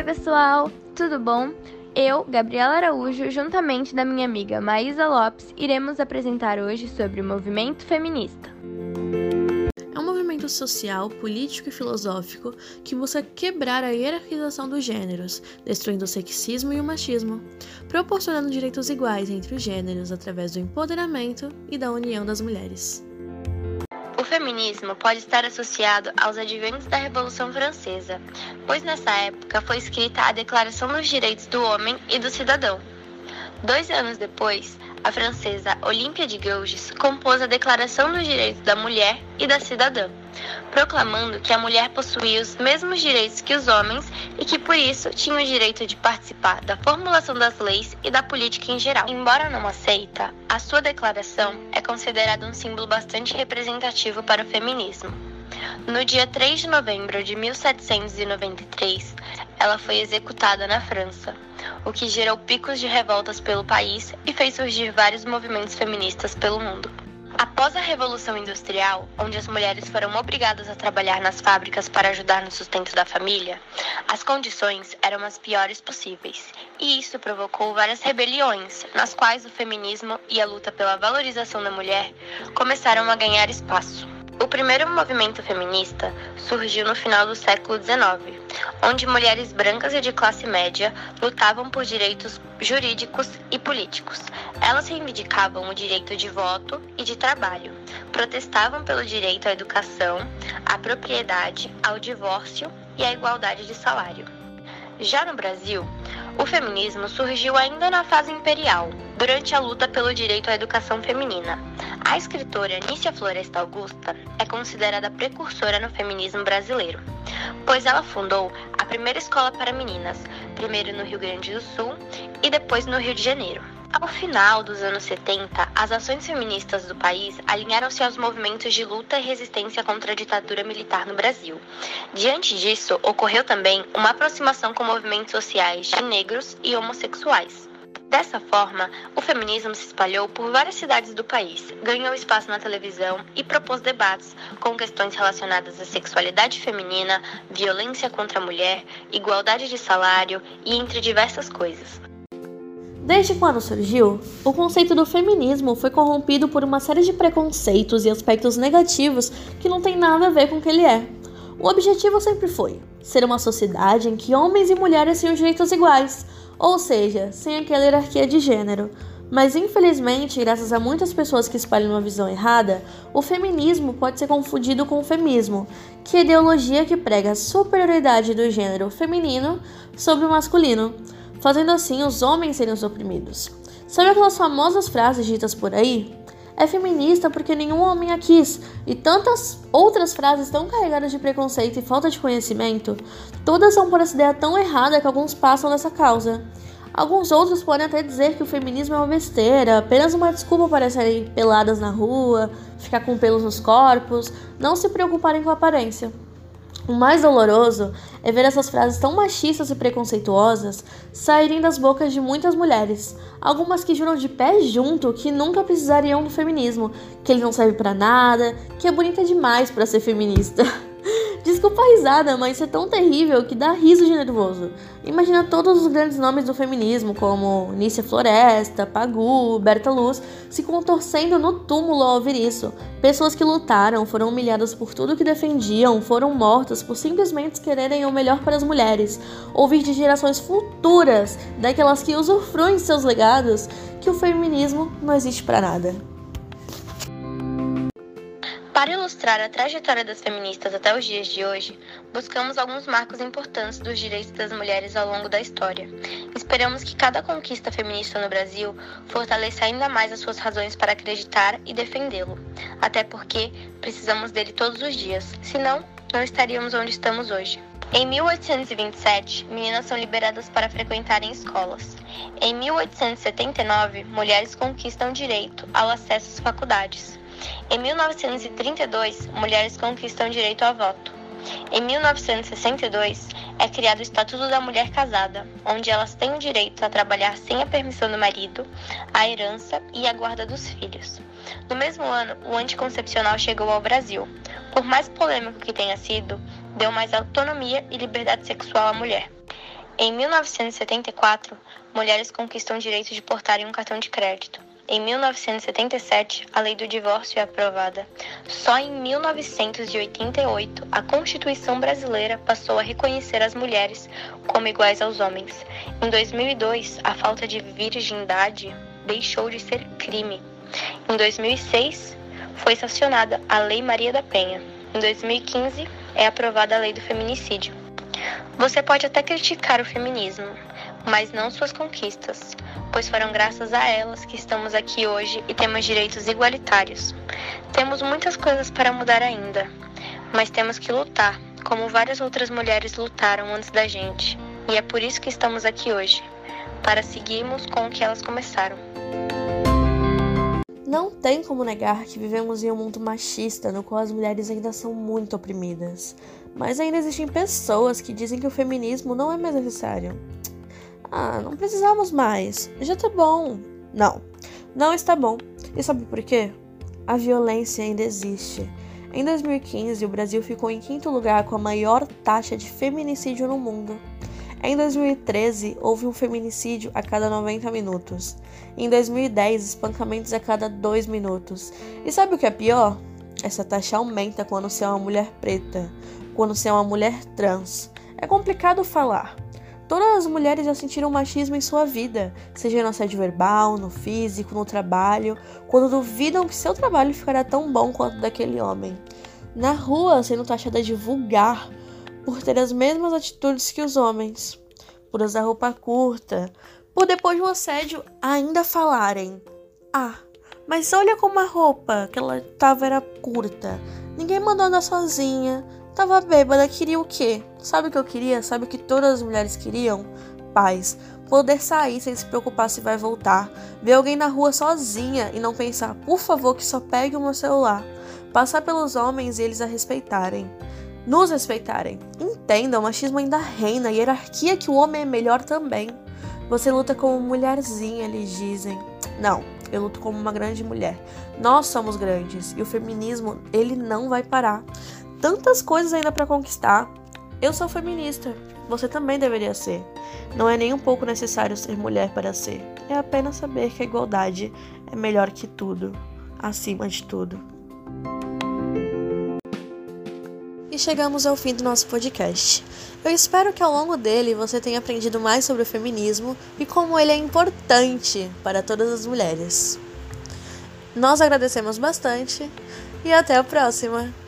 Oi, pessoal, tudo bom? Eu, Gabriela Araújo, juntamente da minha amiga Maísa Lopes, iremos apresentar hoje sobre o movimento feminista. É um movimento social, político e filosófico que busca quebrar a hierarquização dos gêneros, destruindo o sexismo e o machismo, proporcionando direitos iguais entre os gêneros através do empoderamento e da união das mulheres. Feminismo pode estar associado aos adventos da Revolução Francesa, pois nessa época foi escrita a Declaração dos Direitos do Homem e do Cidadão. Dois anos depois, a francesa Olímpia de Gouges compôs a Declaração dos Direitos da Mulher e da Cidadã, proclamando que a mulher possuía os mesmos direitos que os homens e que por isso tinha o direito de participar da formulação das leis e da política em geral. Embora não aceita, a sua declaração é considerada um símbolo bastante representativo para o feminismo. No dia 3 de novembro de 1793, ela foi executada na França, o que gerou picos de revoltas pelo país e fez surgir vários movimentos feministas pelo mundo. Após a Revolução Industrial, onde as mulheres foram obrigadas a trabalhar nas fábricas para ajudar no sustento da família, as condições eram as piores possíveis, e isso provocou várias rebeliões, nas quais o feminismo e a luta pela valorização da mulher começaram a ganhar espaço. O primeiro movimento feminista surgiu no final do século XIX, onde mulheres brancas e de classe média lutavam por direitos jurídicos e políticos. Elas reivindicavam o direito de voto e de trabalho, protestavam pelo direito à educação, à propriedade, ao divórcio e à igualdade de salário. Já no Brasil, o feminismo surgiu ainda na fase imperial, durante a luta pelo direito à educação feminina. A escritora Nícia Floresta Augusta é considerada precursora no feminismo brasileiro, pois ela fundou a primeira escola para meninas, primeiro no Rio Grande do Sul e depois no Rio de Janeiro. Ao final dos anos 70, as ações feministas do país alinharam-se aos movimentos de luta e resistência contra a ditadura militar no Brasil. Diante disso, ocorreu também uma aproximação com movimentos sociais de negros e homossexuais. Dessa forma, o feminismo se espalhou por várias cidades do país, ganhou espaço na televisão e propôs debates com questões relacionadas à sexualidade feminina, violência contra a mulher, igualdade de salário e entre diversas coisas. Desde quando surgiu, o conceito do feminismo foi corrompido por uma série de preconceitos e aspectos negativos que não tem nada a ver com o que ele é. O objetivo sempre foi ser uma sociedade em que homens e mulheres tenham direitos iguais, ou seja, sem aquela hierarquia de gênero. Mas infelizmente, graças a muitas pessoas que espalham uma visão errada, o feminismo pode ser confundido com o femismo, que é ideologia que prega a superioridade do gênero feminino sobre o masculino fazendo assim os homens serem os oprimidos. Sabe aquelas famosas frases ditas por aí? É feminista porque nenhum homem a quis, e tantas outras frases tão carregadas de preconceito e falta de conhecimento, todas são por essa ideia tão errada que alguns passam dessa causa. Alguns outros podem até dizer que o feminismo é uma besteira, apenas uma desculpa para saírem peladas na rua, ficar com pelos nos corpos, não se preocuparem com a aparência. O mais doloroso é ver essas frases tão machistas e preconceituosas saírem das bocas de muitas mulheres, algumas que juram de pé junto que nunca precisariam do feminismo, que ele não serve para nada, que é bonita demais para ser feminista. Desculpa a risada, mas isso é tão terrível que dá riso de nervoso. Imagina todos os grandes nomes do feminismo, como Nícia Floresta, Pagu, Berta Luz, se contorcendo no túmulo ao ouvir isso. Pessoas que lutaram, foram humilhadas por tudo que defendiam, foram mortas por simplesmente quererem o melhor para as mulheres. Ouvir de gerações futuras, daquelas que usufruem seus legados, que o feminismo não existe para nada. Para ilustrar a trajetória das feministas até os dias de hoje, buscamos alguns marcos importantes dos direitos das mulheres ao longo da história. Esperamos que cada conquista feminista no Brasil fortaleça ainda mais as suas razões para acreditar e defendê-lo, até porque precisamos dele todos os dias, senão não estaríamos onde estamos hoje. Em 1827, meninas são liberadas para frequentarem escolas. Em 1879, mulheres conquistam direito ao acesso às faculdades. Em 1932, mulheres conquistam direito ao voto. Em 1962, é criado o Estatuto da Mulher Casada, onde elas têm o direito a trabalhar sem a permissão do marido, a herança e a guarda dos filhos. No mesmo ano, o anticoncepcional chegou ao Brasil. Por mais polêmico que tenha sido, deu mais autonomia e liberdade sexual à mulher. Em 1974, mulheres conquistam o direito de portarem um cartão de crédito. Em 1977, a lei do divórcio é aprovada. Só em 1988, a Constituição brasileira passou a reconhecer as mulheres como iguais aos homens. Em 2002, a falta de virgindade deixou de ser crime. Em 2006, foi sancionada a Lei Maria da Penha. Em 2015, é aprovada a Lei do Feminicídio. Você pode até criticar o feminismo, mas não suas conquistas, pois foram graças a elas que estamos aqui hoje e temos direitos igualitários. Temos muitas coisas para mudar ainda, mas temos que lutar, como várias outras mulheres lutaram antes da gente. E é por isso que estamos aqui hoje, para seguirmos com o que elas começaram. Não tem como negar que vivemos em um mundo machista no qual as mulheres ainda são muito oprimidas. Mas ainda existem pessoas que dizem que o feminismo não é mais necessário. Ah, não precisamos mais. Já tá bom. Não, não está bom. E sabe por quê? A violência ainda existe. Em 2015, o Brasil ficou em quinto lugar com a maior taxa de feminicídio no mundo. Em 2013, houve um feminicídio a cada 90 minutos. Em 2010, espancamentos a cada 2 minutos. E sabe o que é pior? Essa taxa aumenta quando você é uma mulher preta, quando você é uma mulher trans. É complicado falar. Todas as mulheres já sentiram machismo em sua vida, seja no assédio verbal, no físico, no trabalho, quando duvidam que seu trabalho ficará tão bom quanto daquele homem. Na rua, sendo taxada de vulgar por ter as mesmas atitudes que os homens, por usar roupa curta, por depois do assédio ainda falarem: Ah, mas olha como a roupa que ela tava era curta. Ninguém mandou andar sozinha. Tava bêbada, queria o quê? Sabe o que eu queria? Sabe o que todas as mulheres queriam? Paz. Poder sair sem se preocupar se vai voltar. Ver alguém na rua sozinha e não pensar, por favor, que só pegue o meu celular. Passar pelos homens e eles a respeitarem. Nos respeitarem. Entenda, o machismo ainda reina, a hierarquia que o homem é melhor também. Você luta como mulherzinha, eles dizem. Não, eu luto como uma grande mulher. Nós somos grandes e o feminismo, ele não vai parar. Tantas coisas ainda para conquistar. Eu sou feminista. Você também deveria ser. Não é nem um pouco necessário ser mulher para ser. É apenas saber que a igualdade é melhor que tudo, acima de tudo. E chegamos ao fim do nosso podcast. Eu espero que ao longo dele você tenha aprendido mais sobre o feminismo e como ele é importante para todas as mulheres. Nós agradecemos bastante e até a próxima!